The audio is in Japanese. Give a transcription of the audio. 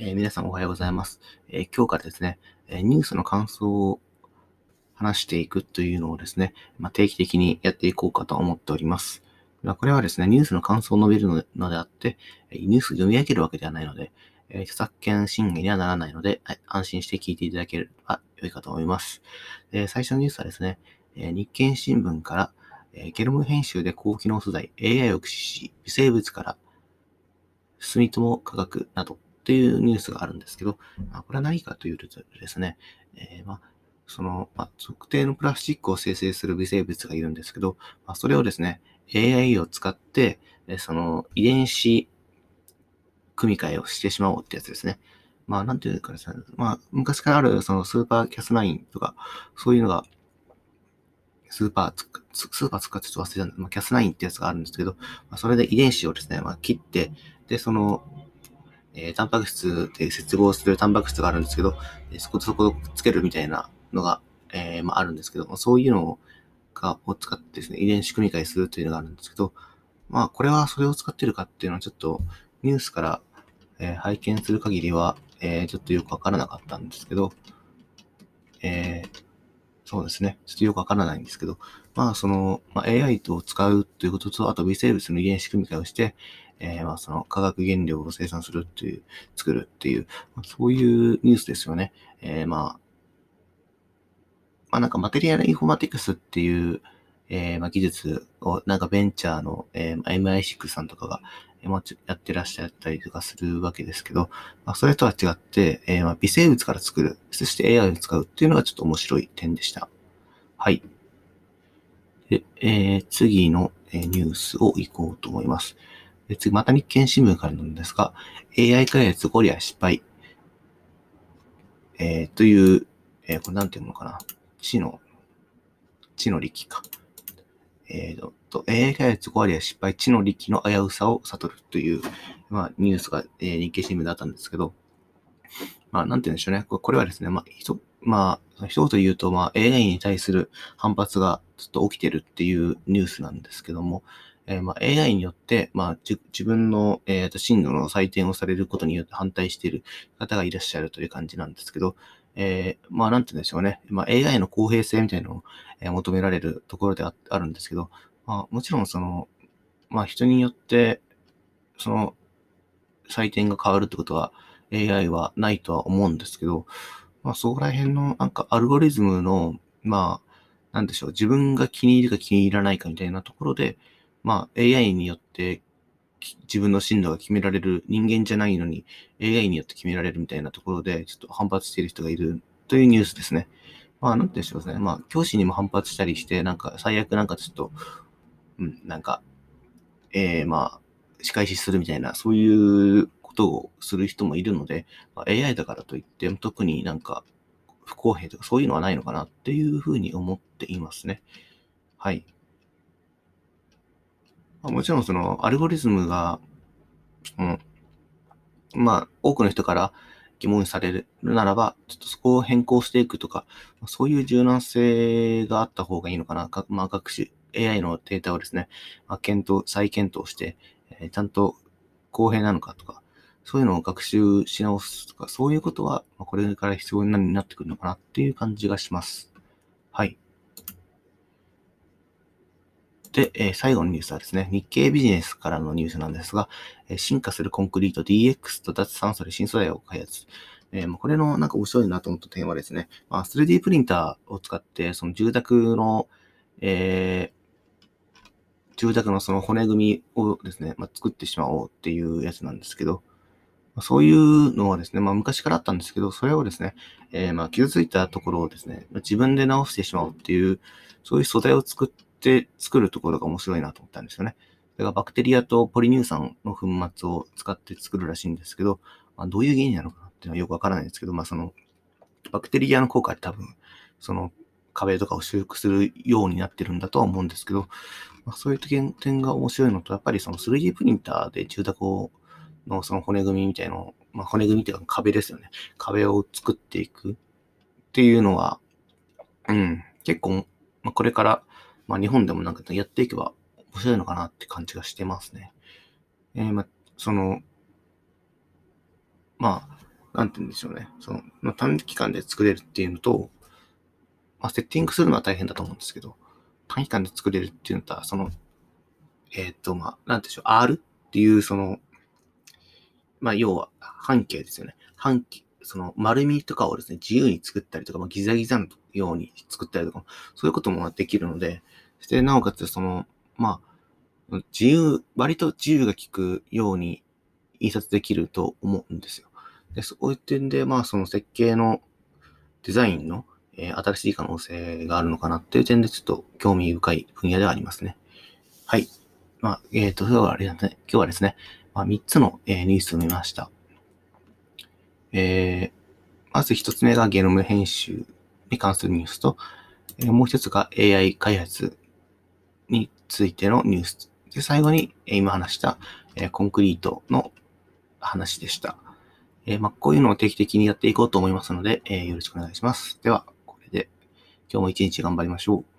えー、皆さんおはようございます、えー、今日からですね、えニュースの感想を話していくというのをですね、まあ、定期的にやっていこうかと思っております。まあ、これはですね、ニュースの感想を述べるのであって、ニュース読み上げるわけではないので、え著作権侵害にはならないので、はい、安心して聞いていただければ良いかと思います。え最初のニュースはですね、え日経新聞から、えゲルム編集で高機能素材 AI を駆使し、微生物から住友化学などっていうニュースがあるんですけど、まあ、これは何かというとですね、えー、まあ、その、まあ、特定のプラスチックを生成する微生物がいるんですけど、まあ、それをですね、AI を使って、その遺伝子組み換えをしてしまおうってやつですね。まあ、なんていうかですね、まあ、昔からあるその CRISPR Cas9とか、そういうのが、スーパー、スーパー使ってちょっと忘れたんです。まあ、 Cas9 ってやつがあるんですけど、まあ、それで遺伝子をですね、まあ、切って、で、そのえー、タンパク質で接合するタンパク質があるんですけど、そこそこつけるみたいなのが、えー、まあ、あるんですけど、そういうのがを使ってですね、遺伝子組み換えするというのがあるんですけど、まあ、これはそれを使ってるかっていうのはちょっとニュースから、えー、拝見する限りは、え、ちょっとよくわからなかったんですけど、え、そうですね。ちょっとよくわからないんですけど、まあ、その、まあ、AI と使うということと、あと微生物の遺伝子組み換えをして、えー、まあその化学原料を生産するっていう、作るっていう、まあ、そういうニュースですよね。えー、まあ、まあなんかマテリアルインフォマティクスっていう、えー、まあ技術をなんかベンチャーの、えー、MI6 さんとかが、えー、やってらっしゃったりとかするわけですけど、まあそれとは違って、えー、まあ微生物から作る、そして AI を使うっていうのがちょっと面白い点でした。はい。で、えー、次のニュースを行こうと思います。次、また日経新聞からなんですが、AI 開発ゴリラ失敗。えー、という、えー、これなんていうのかな？知の、知の力か。えーと、AI 開発ゴリラ失敗、知の力の危うさを悟るという、まあ、ニュースが、えー、日経新聞だったんですけど、まあ、なんて言うんでしょうね。これはですね、まあ、ひと、まあ、一言言うと、まあ、AI に対する反発がちょっと起きてるっていうニュースなんですけども、えー、まあ、AI によって、まあ、自分の、えー、進路の採点をされることによって反対している方がいらっしゃるという感じなんですけど、えー、まあ、なんて言うんでしょうね。まあ、AI の公平性みたいなのを、え、求められるところでああるんですけど、まあ、もちろんその、まあ、人によって、その、採点が変わるってことは AI はないとは思うんですけど、まあ、そこら辺のなんかアルゴリズムの、まあ、なんでしょう、自分が気に入るか気に入らないかみたいなところで、まあ AI によって自分の進路が決められる人間じゃないのに AI によって決められるみたいなところでちょっと反発している人がいるというニュースですね。まあなんて言うんでしょうね。まあ教師にも反発したりして、なんか最悪なんかちょっと、うん、なんか、ええー、まあ仕返しするみたいな、そういうことをする人もいるので、まあ、AI だからといっても特になんか不公平とかそういうのはないのかなっていうふうに思っていますね。はい。まもちろんそのアルゴリズムが、うん、まあ、多くの人から疑問されるならば、ちょっとそこを変更していくとか、そういう柔軟性があった方がいいのかな。かまあ、学習、AI のデータをですね、まあ、検討、再検討して、えー、ちゃんと公平なのかとか、そういうのを学習し直すとか、そういうことは、これから必要になってくるのかなっていう感じがします。はい。で、え、最後のニュースはですね、日経ビジネスからのニュースなんですが、え、進化するコンクリート DX と脱炭素で新素材を開発。えー、これのなんか面白いなと思った点はですね、まあ、3D プリンターを使って、その住宅の、えー、住宅のその骨組みをですね、まあ、作ってしまおうっていうやつなんですけど、そういうのはですね、まあ昔からあったんですけど、それをですね、えー、まあ傷ついたところをですね、自分で直してしまおうっていう、そういう素材を作ってって作るところが面白いなと思ったんですよね。だからバクテリアとポリ乳酸の粉末を使って作るらしいんですけど、まあ、どういう原因なのかなっていうのはよくわからないんですけど、まあその、バクテリアの効果で多分、その壁とかを修復するようになってるんだとは思うんですけど、まあ、そういう点が面白いのと、やっぱりその 3D プリンターで住宅をのその骨組みみたいなのまあ、骨組みっていうか壁ですよね。壁を作っていくっていうのは、うん、結構、まあ、これからまあ日本でもなんかやっていけば面白いのかなって感じがしてますね。えー、まあ、その、まあ、なんて言うんでしょうね。その、まあ、短期間で作れるっていうのと、まあ、セッティングするのは大変だと思うんですけど、短期間で作れるっていうのとは、その、えっ、ー、と、まあ、なんでしょう、R っていう、その、まあ、要は、半径ですよね。半径、その、丸みとかをですね、自由に作ったりとか、まあ、ギザギザのように作ったりとか、そういうこともできるので、そして、なおかつ、その、まあ、自由、割と自由が利くように印刷できると思うんですよ。で、そういう点で、まあ、その設計のデザインの、えー、新しい可能性があるのかなっていう点で、ちょっと興味深い分野ではありますね。はい。まあ、えっ、ー、と、今日はあれだね、今日はですね、まあ、3つの、えー、ニュースを見ました。えー、まず1つ目がゲノム編集に関するニュースと、えー、もう1つが AI 開発についてのニュース。で、最後に、えー、今話した、えー、コンクリートの話でした。えー、まあ、こういうのを定期的にやっていこうと思いますので、えー、よろしくお願いします。では、これで今日も一日頑張りましょう。